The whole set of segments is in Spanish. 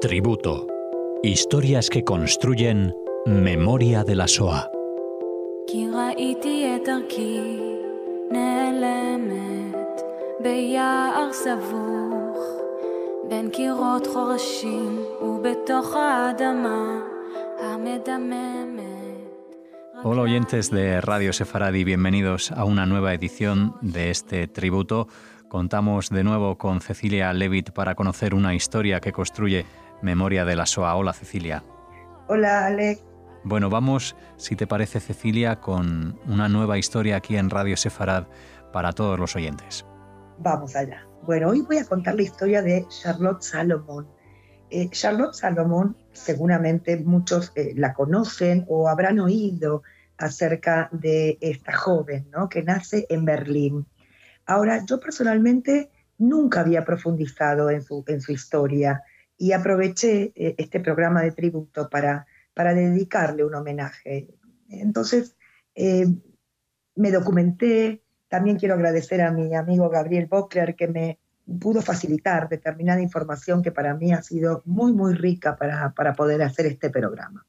Tributo. Historias que construyen memoria de la SOA. Hola oyentes de Radio Sefaradi, bienvenidos a una nueva edición de este tributo. Contamos de nuevo con Cecilia Levitt para conocer una historia que construye Memoria de la SOA. Hola Cecilia. Hola Alex. Bueno, vamos, si te parece Cecilia, con una nueva historia aquí en Radio Sefarad para todos los oyentes. Vamos allá. Bueno, hoy voy a contar la historia de Charlotte Salomon. Eh, Charlotte Salomon, seguramente muchos eh, la conocen o habrán oído acerca de esta joven, ¿no? Que nace en Berlín. Ahora, yo personalmente nunca había profundizado en su, en su historia y aproveché eh, este programa de tributo para, para dedicarle un homenaje. Entonces, eh, me documenté, también quiero agradecer a mi amigo Gabriel Bockler que me pudo facilitar determinada información que para mí ha sido muy, muy rica para, para poder hacer este programa.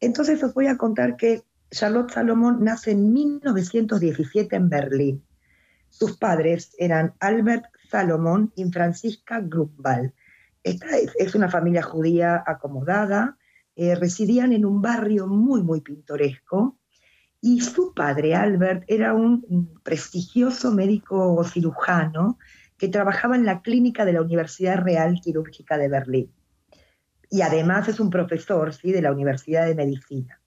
Entonces os voy a contar que Charlotte Salomón nace en 1917 en Berlín. Sus padres eran Albert Salomón y Francisca Grunwald. Esta es, una familia judía acomodada, eh, residían en un barrio muy, muy pintoresco, y su padre, Albert, era un prestigioso médico cirujano que trabajaba en la clínica de la Universidad Real Quirúrgica de Berlín. Y además es un profesor ¿sí? de la Universidad de Medicina.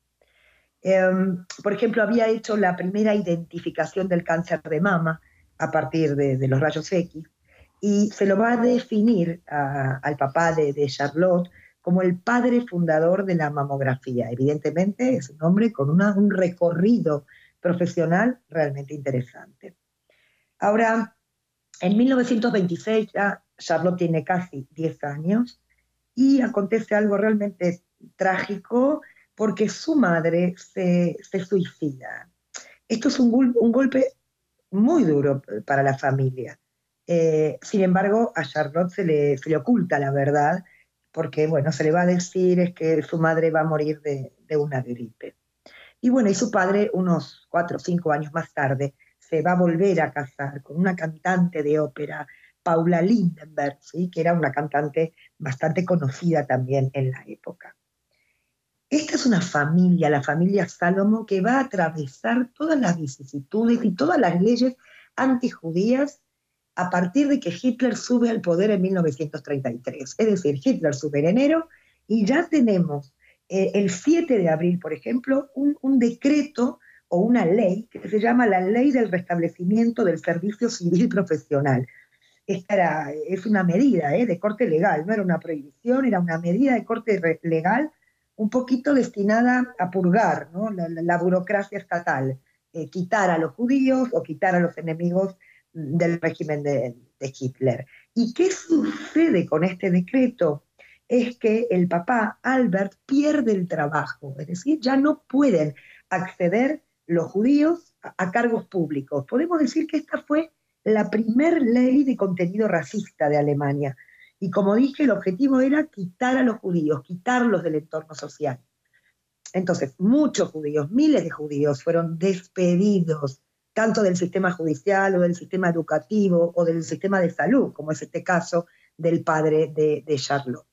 Em, por ejemplo, había hecho la primera identificación del cáncer de mama a partir de, los rayos X y se lo va a definir al papá de, Charlotte como el padre fundador de la mamografía. Evidentemente es un hombre con un recorrido profesional realmente interesante. Ahora, en 1926 ya Charlotte tiene casi 10 años y acontece algo realmente trágico porque su madre se, suicida. Esto es un, golpe muy duro para la familia. Eh, sin embargo, a Charlotte se le, oculta la verdad, porque bueno, se le va a decir es que su madre va a morir de, de una gripe. Y bueno, y su padre, unos cuatro o cinco años más tarde, se va a volver a casar con una cantante de ópera, Paula Lindenberg, ¿sí? que era una cantante bastante conocida también en la época. Esta es una familia, la familia Salomo, que va a atravesar todas las vicisitudes y todas las leyes antijudías a partir de que Hitler sube al poder en 1933. Es decir, Hitler sube en enero y ya tenemos eh, el 7 de abril, por ejemplo, un, decreto o una ley que se llama la Ley del Restablecimiento del Servicio Civil Profesional. Esta es una medida eh, de corte legal, no era una prohibición, era una medida de corte legal un poquito destinada a purgar la, burocracia estatal, eh, quitar a los judíos o quitar a los enemigos del régimen de, Hitler. ¿Y qué sucede con este decreto? Es que el papá Albert pierde el trabajo, es decir, ya no pueden acceder los judíos a, cargos públicos. Podemos decir que esta fue la primer ley de contenido racista de Alemania. Y como dije, el objetivo era quitar a los judíos, quitarlos del entorno social. Entonces, muchos judíos, miles de judíos fueron despedidos, tanto del sistema judicial o del sistema educativo o del sistema de salud, como es este caso del padre de, Charlotte.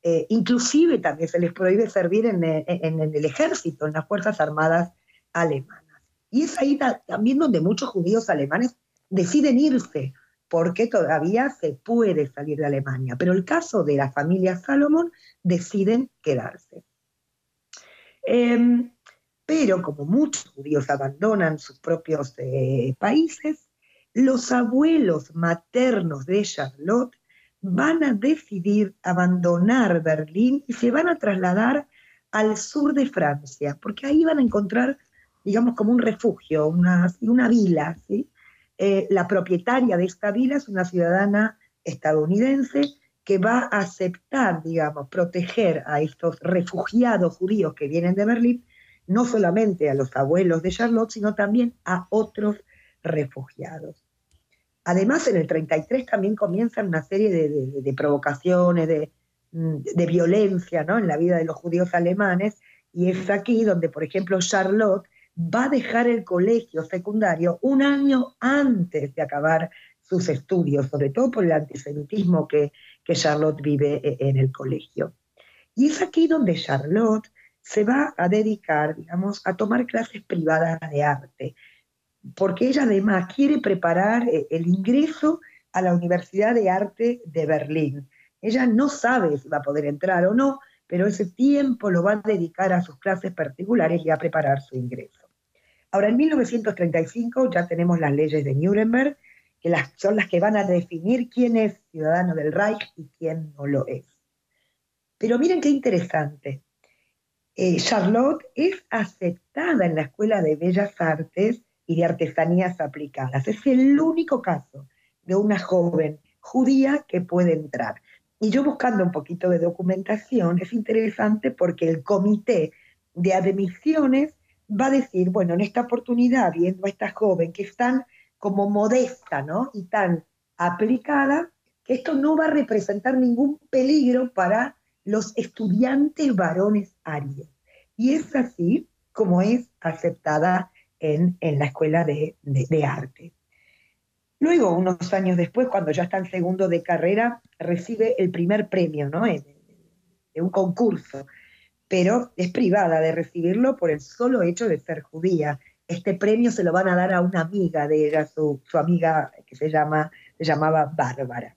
Eh, inclusive también se les prohíbe servir en, en, el ejército, en las Fuerzas Armadas alemanas. Y es ahí también donde muchos judíos alemanes deciden irse porque todavía se puede salir de Alemania. Pero el caso de la familia Salomón deciden quedarse. Em, pero como muchos judíos abandonan sus propios eh, países, los abuelos maternos de Charlotte van a decidir abandonar Berlín y se van a trasladar al sur de Francia, porque ahí van a encontrar, digamos, como un refugio, una, una vila, ¿sí? Eh, la propietaria de esta vila es una ciudadana estadounidense que va a aceptar, digamos, proteger a estos refugiados judíos que vienen de Berlín, no solamente a los abuelos de Charlotte, sino también a otros refugiados. Además, en el 33 también comienzan una serie de, provocaciones, de, de, violencia ¿no? en la vida de los judíos alemanes, y es aquí donde, por ejemplo, Charlotte va a dejar el colegio secundario un año antes de acabar sus estudios, sobre todo por el antisemitismo que, Charlotte vive e, en el colegio. Y es aquí donde Charlotte se va a dedicar, digamos, a tomar clases privadas de arte, porque ella además quiere preparar eh, el ingreso a la Universidad de Arte de Berlín. Ella no sabe si va a poder entrar o no, pero ese tiempo lo va a dedicar a sus clases particulares y a preparar su ingreso. Ahora, en 1935 ya tenemos las leyes de Nuremberg, que son las que van a definir quién es ciudadano del Reich y quién no lo es. Pero miren qué interesante. Eh, Charlotte es aceptada en la Escuela de Bellas Artes y de Artesanías Aplicadas. Es el único caso de una joven judía que puede entrar. Y yo buscando un poquito de documentación, es interesante porque el comité de admisiones va a decir, bueno, en esta oportunidad, viendo a esta joven que es tan como modesta, ¿no? Y tan aplicada, que esto no va a representar ningún peligro para los estudiantes varones arios. Y es así como es aceptada en, la escuela de, arte. Luego, unos años después, cuando ya está en segundo de carrera, recibe el primer premio ¿no? de, un concurso, pero es privada de recibirlo por el solo hecho de ser judía. Este premio se lo van a dar a una amiga de ella, su, amiga que se, llama, se llamaba Bárbara.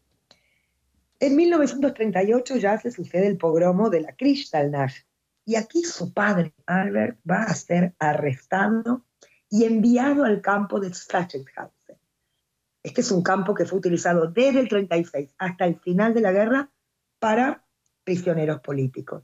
En 1938 ya se sucede el pogromo de la Kristallnacht y aquí su padre, Albert, va a ser arrestado y enviado al campo de Sachsenhausen. Este es un campo que fue utilizado desde el 36 hasta el final de la guerra para prisioneros políticos.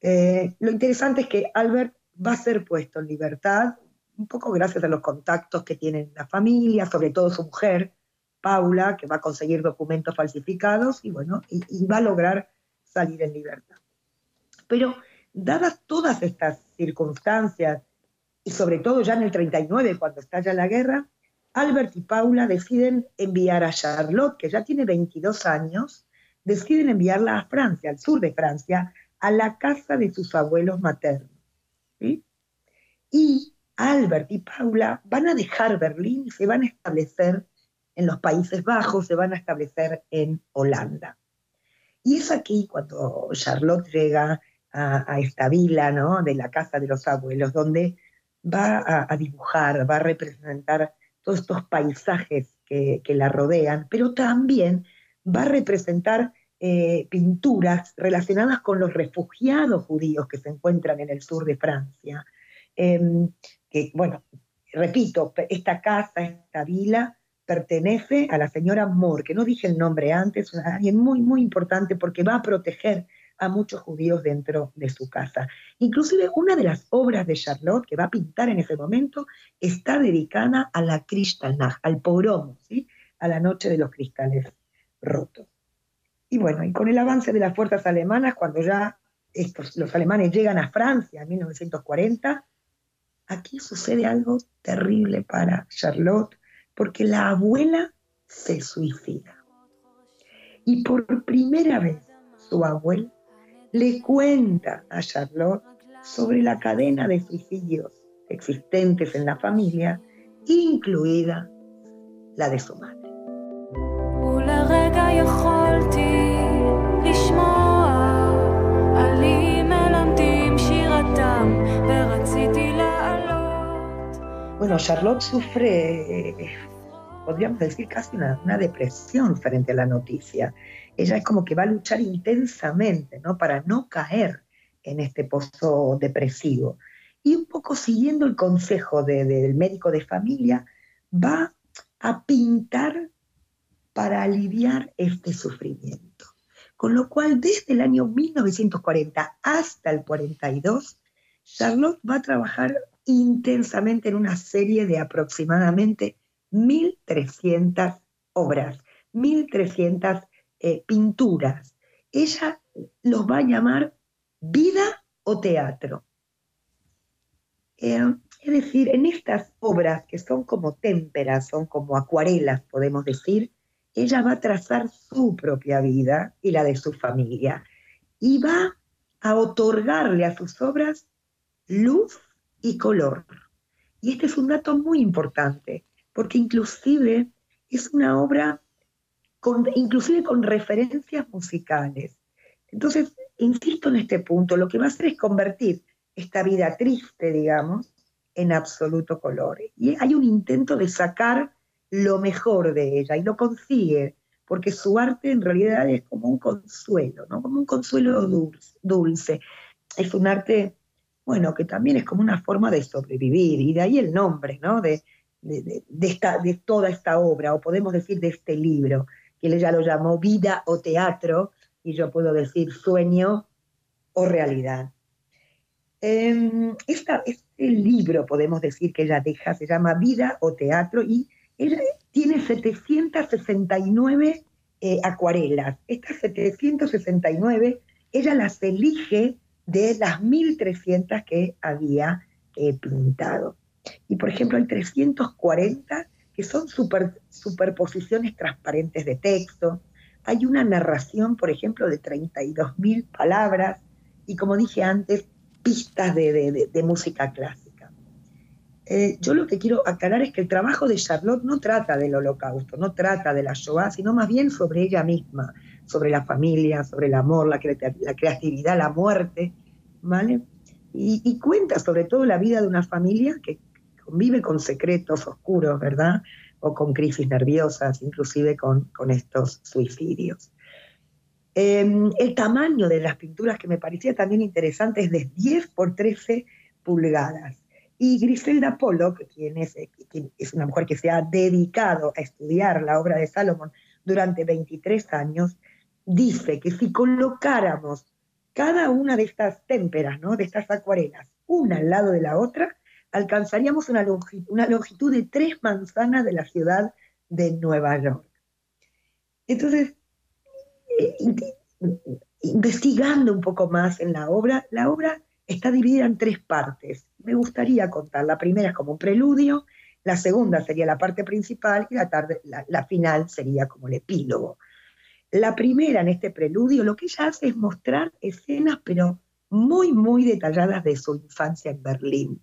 Eh, lo interesante es que Albert va a ser puesto en libertad, un poco gracias a los contactos que tiene la familia, sobre todo su mujer, Paula, que va a conseguir documentos falsificados y bueno, y, va a lograr salir en libertad. Pero dadas todas estas circunstancias, y sobre todo ya en el 39, cuando estalla la guerra, Albert y Paula deciden enviar a Charlotte, que ya tiene 22 años, deciden enviarla a Francia, al sur de Francia, a la casa de sus abuelos maternos. Y Albert y Paula van a dejar Berlín y se van a establecer en los Países Bajos, se van a establecer en Holanda. Y es aquí cuando Charlotte llega a, esta vila ¿no? de la casa de los abuelos, donde va a, dibujar, va a representar todos estos paisajes que, la rodean, pero también va a representar eh, pinturas relacionadas con los refugiados judíos que se encuentran en el sur de Francia. Em, que, bueno, repito, esta casa, esta vila, pertenece a la señora Moore, que no dije el nombre antes, alguien muy, muy importante porque va a proteger a muchos judíos dentro de su casa. Inclusive una de las obras de Charlotte que va a pintar en ese momento está dedicada a la Kristallnacht, al pogrom, ¿sí? a la noche de los cristales rotos. Y bueno, y con el avance de las fuerzas alemanas, cuando ya estos, los alemanes llegan a Francia en 1940, aquí sucede algo terrible para Charlotte, porque la abuela se suicida. Y por primera vez su abuela le cuenta a Charlotte sobre la cadena de suicidios existentes en la familia, incluida la de su madre. Bueno, Charlotte sufre, podríamos decir, casi una, depresión frente a la noticia. Ella es como que va a luchar intensamente ¿no? para no caer en este pozo depresivo. Y un poco siguiendo el consejo del médico de familia, va a pintar para aliviar este sufrimiento. Con lo cual, desde el año 1940 hasta el 42, Charlotte va a trabajar intensamente en una serie de aproximadamente 1.300 obras, 1.300 eh, pinturas. Ella los va a llamar vida o teatro. Eh, Es decir, en estas obras que son como témperas, son como acuarelas, podemos decir, ella va a trazar su propia vida y la de su familia y va a otorgarle a sus obras luz y color. Y este es un dato muy importante, porque inclusive es una obra con, inclusive con referencias musicales. Entonces, insisto en este punto, lo que va a hacer es convertir esta vida triste, digamos, en absoluto color. Y hay un intento de sacar lo mejor de ella y lo consigue, porque su arte en realidad es como un consuelo, ¿no? Como un consuelo dulce. Es un arte, bueno, que también es como una forma de sobrevivir, y de ahí el nombre, ¿no? De, de, esta, de toda esta obra, o podemos decir de este libro, que ella lo llamó vida o teatro, y yo puedo decir sueño o realidad. Em, esta, este libro, podemos decir que ella deja, se llama Vida o Teatro y ella tiene 769 eh, acuarelas. Estas 769, ella las elige de las 1300 que había eh, pintado. Y por ejemplo, hay 340 que son superposiciones transparentes de texto. Hay una narración, por ejemplo, de 32.000 palabras. Y como dije antes, pistas de, música clásica. Eh, yo lo que quiero aclarar es que el trabajo de Charlotte no trata del holocausto, no trata de la Shoah, sino más bien sobre ella misma, sobre la familia, sobre el amor, la, creatividad, la muerte, ¿vale? Y, cuenta sobre todo la vida de una familia que convive con secretos oscuros, ¿verdad? O con crisis nerviosas, inclusive con, con estos suicidios. Em, el tamaño de las pinturas que me parecía también interesante es de 10 por 13 pulgadas. Y Griselda Pollock, quien es, eh, quien es una mujer que se ha dedicado a estudiar la obra de Salomón durante 23 años, dice que si colocáramos cada una de estas témperas, ¿no? de estas acuarelas, una al lado de la otra, alcanzaríamos una longitud, de tres manzanas de la ciudad de Nueva York. Entonces, investigando un poco más en la obra, la obra está dividida en tres partes. Me gustaría contar. La primera es como un preludio, la segunda sería la parte principal y la, la, final sería como el epílogo. La primera en este preludio lo que ella hace es mostrar escenas, pero muy, muy detalladas de su infancia en Berlín.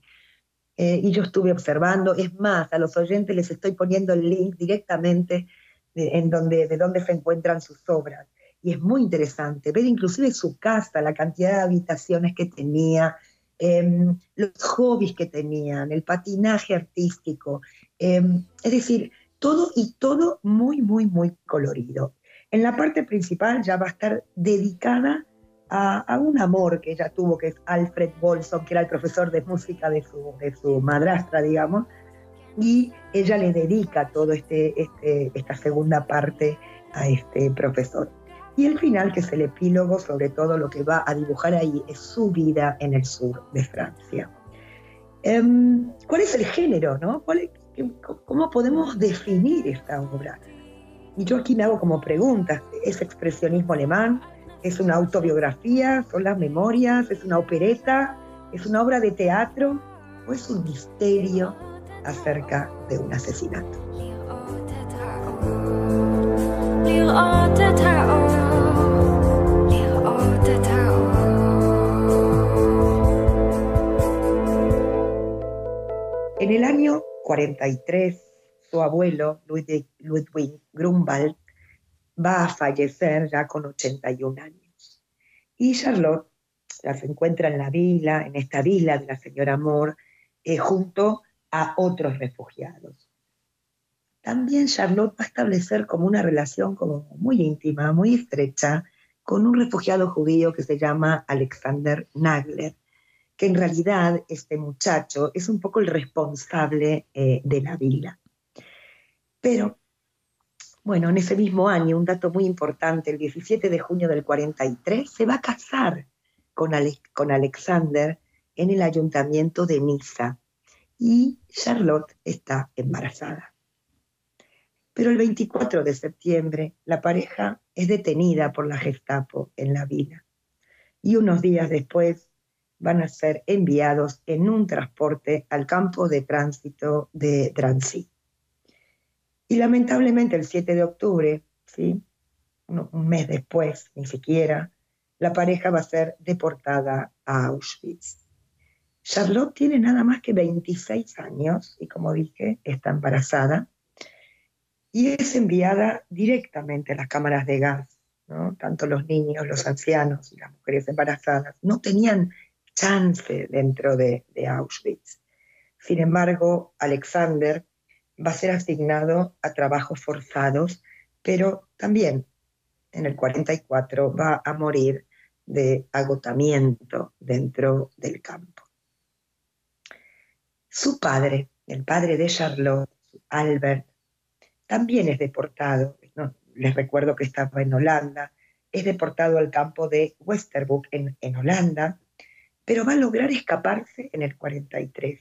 Eh, y yo estuve observando, es más, a los oyentes les estoy poniendo el link directamente en donde, de donde se encuentran sus obras y es muy interesante ver inclusive su casa, la cantidad de habitaciones que tenía, em, los hobbies que tenían, el patinaje artístico, em, es decir, todo y todo muy, muy, muy colorido. En la parte principal ya va a estar dedicada a, un amor que ella tuvo, que es Alfred Bolson, que era el profesor de música de su, de su madrastra, digamos, y ella le dedica toda este, este, esta segunda parte a este profesor. Y el final, que es el epílogo, sobre todo lo que va a dibujar ahí, es su vida en el sur de Francia. Em, ¿Cuál es el género? No? ¿Cómo podemos definir esta obra? Y yo aquí me hago como preguntas. ¿Es expresionismo alemán? ¿Es una autobiografía? ¿Son las memorias? ¿Es una opereta? ¿Es una obra de teatro? ¿O es un misterio acerca de un asesinato? En el año 43, su abuelo, Ludwig, Ludwig Grunwald, va a fallecer ya con 81 años. Y Charlotte las encuentra en la vila, en esta vila de la señora Moore, eh, junto a otros refugiados. También Charlotte va a establecer como una relación muy íntima, muy estrecha, con un refugiado judío que se llama Alexander Nagler, que en realidad este muchacho es un poco el responsable eh, de la vila. Pero, bueno, en ese mismo año, un dato muy importante, el 17 de junio del 43, se va a casar con, con Alexander en el ayuntamiento de Niza y Charlotte está embarazada. Pero el 24 de septiembre la pareja es detenida por la Gestapo en la vila y unos días después van a ser enviados en un transporte al campo de tránsito de Drancy. Y lamentablemente el 7 de octubre, ¿sí? un mes después, ni siquiera, la pareja va a ser deportada a Auschwitz. Charlotte tiene nada más que 26 años y como dije, está embarazada y es enviada directamente a las cámaras de gas. ¿no? Tanto los niños, los ancianos y las mujeres embarazadas no tenían chance dentro de, de Auschwitz. Sin embargo, Alexander va a ser asignado a trabajos forzados, pero también en el 44 va a morir de agotamiento dentro del campo. Su padre, el padre de Charlotte, Albert, también es deportado. les recuerdo que estaba en Holanda. Es deportado al campo de Westerbroek en, en Holanda, pero va a lograr escaparse en el 43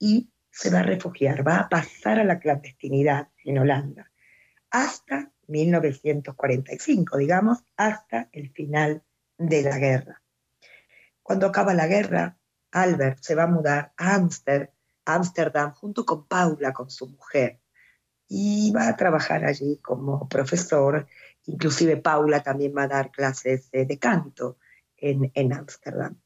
y se va a refugiar, va a pasar a la clandestinidad en Holanda hasta 1945, digamos, hasta el final de la guerra. Cuando acaba la guerra, Albert se va a mudar a Ámsterdam junto con Paula, con su mujer, y va a trabajar allí como profesor. Inclusive Paula también va a dar clases de canto en Ámsterdam.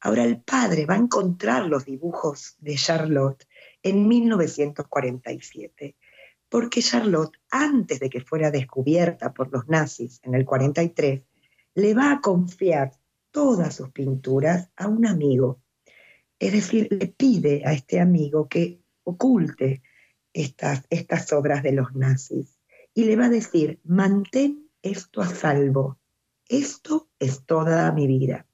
Ahora el padre va a encontrar los dibujos de Charlotte en 1947, porque Charlotte, antes de que fuera descubierta por los nazis en el 43, le va a confiar todas sus pinturas a un amigo. Es decir, le pide a este amigo que oculte estas, estas obras de los nazis y le va a decir, mantén esto a salvo, esto es toda mi vida.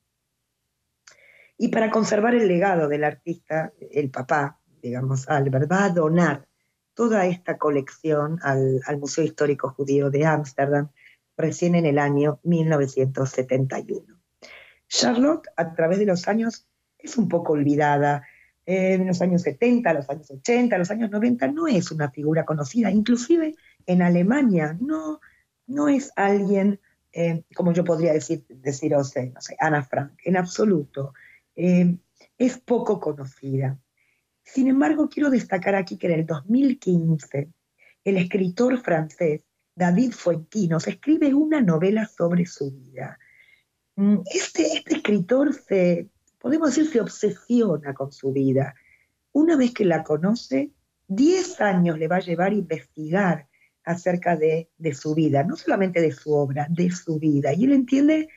Y para conservar el legado del artista, el papá, digamos, Albert, va a donar toda esta colección al, Museo Histórico Judío de Ámsterdam recién en el año 1971. Charlotte, a través de los años, es un poco olvidada. En los años 70, los años 80, los años 90, no es una figura conocida. Inclusive en Alemania no, no es alguien, eh, como yo podría decir, decir no sé, Ana Frank, en absoluto. Eh, es poco conocida. Sin embargo, quiero destacar aquí que en el 2015, el escritor francés David Fuentinos escribe una novela sobre su vida. Mm, este, este escritor se, podemos decir, se obsesiona con su vida. Una vez que la conoce, 10 años le va a llevar a investigar acerca de, de, su vida, no solamente de su obra, de su vida. Y él entiende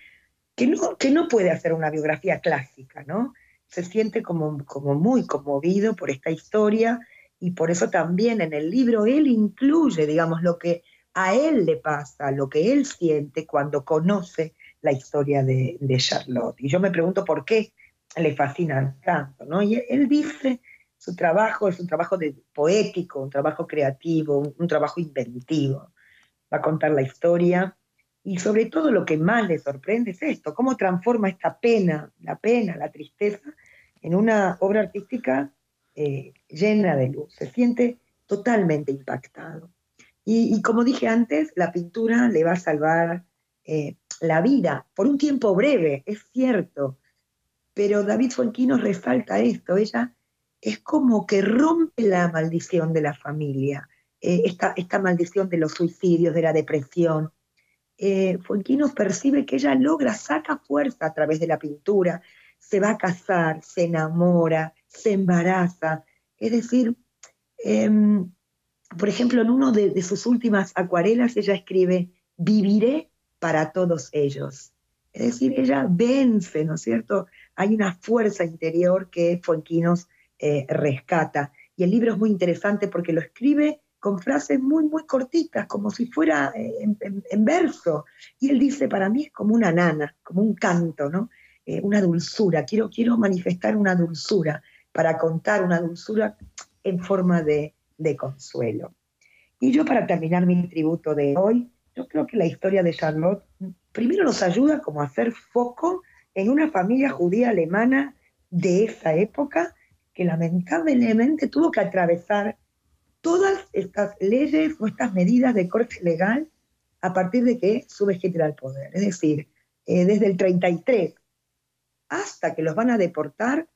que no, que no puede hacer una biografía clásica, ¿no? Se siente como, como muy conmovido por esta historia y por eso también en el libro él incluye, digamos, lo que a él le pasa, lo que él siente cuando conoce la historia de, Charlotte. Y yo me pregunto por qué le fascina tanto, ¿no? Y él dice, su trabajo es un trabajo de, poético, un trabajo creativo, un, trabajo inventivo. Va a contar la historia y sobre todo lo que más le sorprende es esto, cómo transforma esta pena, la pena, la tristeza, en una obra artística eh, llena de luz. Se siente totalmente impactado. Y, como dije antes, la pintura le va a salvar eh, la vida por un tiempo breve, es cierto, pero David Fuenquino resalta esto, ella es como que rompe la maldición de la familia, eh, esta, esta, maldición de los suicidios, de la depresión. Eh, percibe que ella logra, saca fuerza a través de la pintura, se va a casar, se enamora, se embaraza, es decir, em, por ejemplo, en uno de, sus últimas acuarelas ella escribe, viviré para todos ellos. Es decir, ella vence, ¿no es cierto? Hay una fuerza interior que Fuenquinos eh, rescata. Y el libro es muy interesante porque lo escribe con frases muy, muy cortitas, como si fuera eh, en, verso. Y él dice, para mí es como una nana, como un canto, ¿no? Eh, una dulzura. Quiero, quiero manifestar una dulzura para contar una dulzura en forma de, de consuelo. Y yo para terminar mi tributo de hoy, yo creo que la historia de Charlotte primero nos ayuda como a hacer foco en una familia judía alemana de esa época que lamentablemente tuvo que atravesar todas estas leyes o estas medidas de corte legal a partir de que sube Hitler al poder. Es decir, eh, desde el 33 hasta que los van a deportar,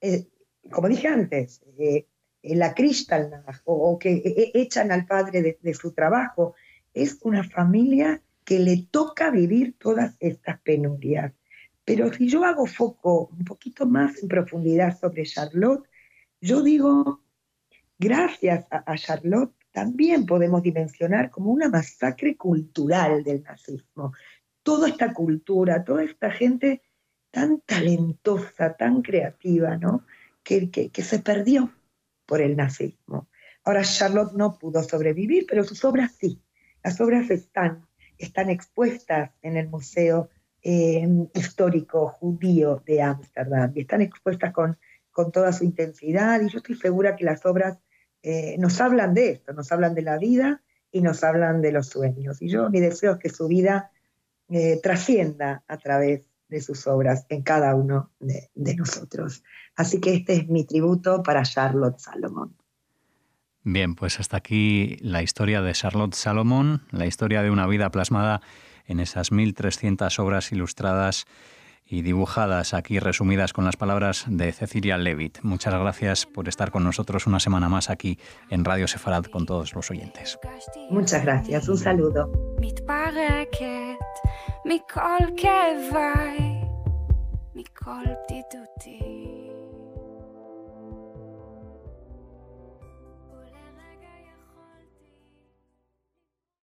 eh, como dije antes, eh, la Kristallnacht o, que e, e, echan al padre de, su trabajo. Es una familia que le toca vivir todas estas penurias. Pero si yo hago foco un poquito más en profundidad sobre Charlotte, yo digo, gracias a Charlotte también podemos dimensionar como una masacre cultural del nazismo. Toda esta cultura, toda esta gente tan talentosa, tan creativa, ¿no? Que, que, se perdió por el nazismo. Ahora Charlotte no pudo sobrevivir, pero sus obras sí. Las obras están, están expuestas en el Museo eh, Histórico Judío de Ámsterdam y están expuestas con, con toda su intensidad y yo estoy segura que las obras eh, nos hablan de esto, nos hablan de la vida y nos hablan de los sueños. Y yo mi deseo es que su vida eh, trascienda a través de sus obras en cada uno de, de, nosotros. Así que este es mi tributo para Charlotte Salomón. Bien, pues hasta aquí la historia de Charlotte Salomón, la historia de una vida plasmada en esas 1.300 obras ilustradas y dibujadas aquí resumidas con las palabras de Cecilia Levitt. Muchas gracias por estar con nosotros una semana más aquí en Radio Sefarad con todos los oyentes. Muchas gracias, un saludo.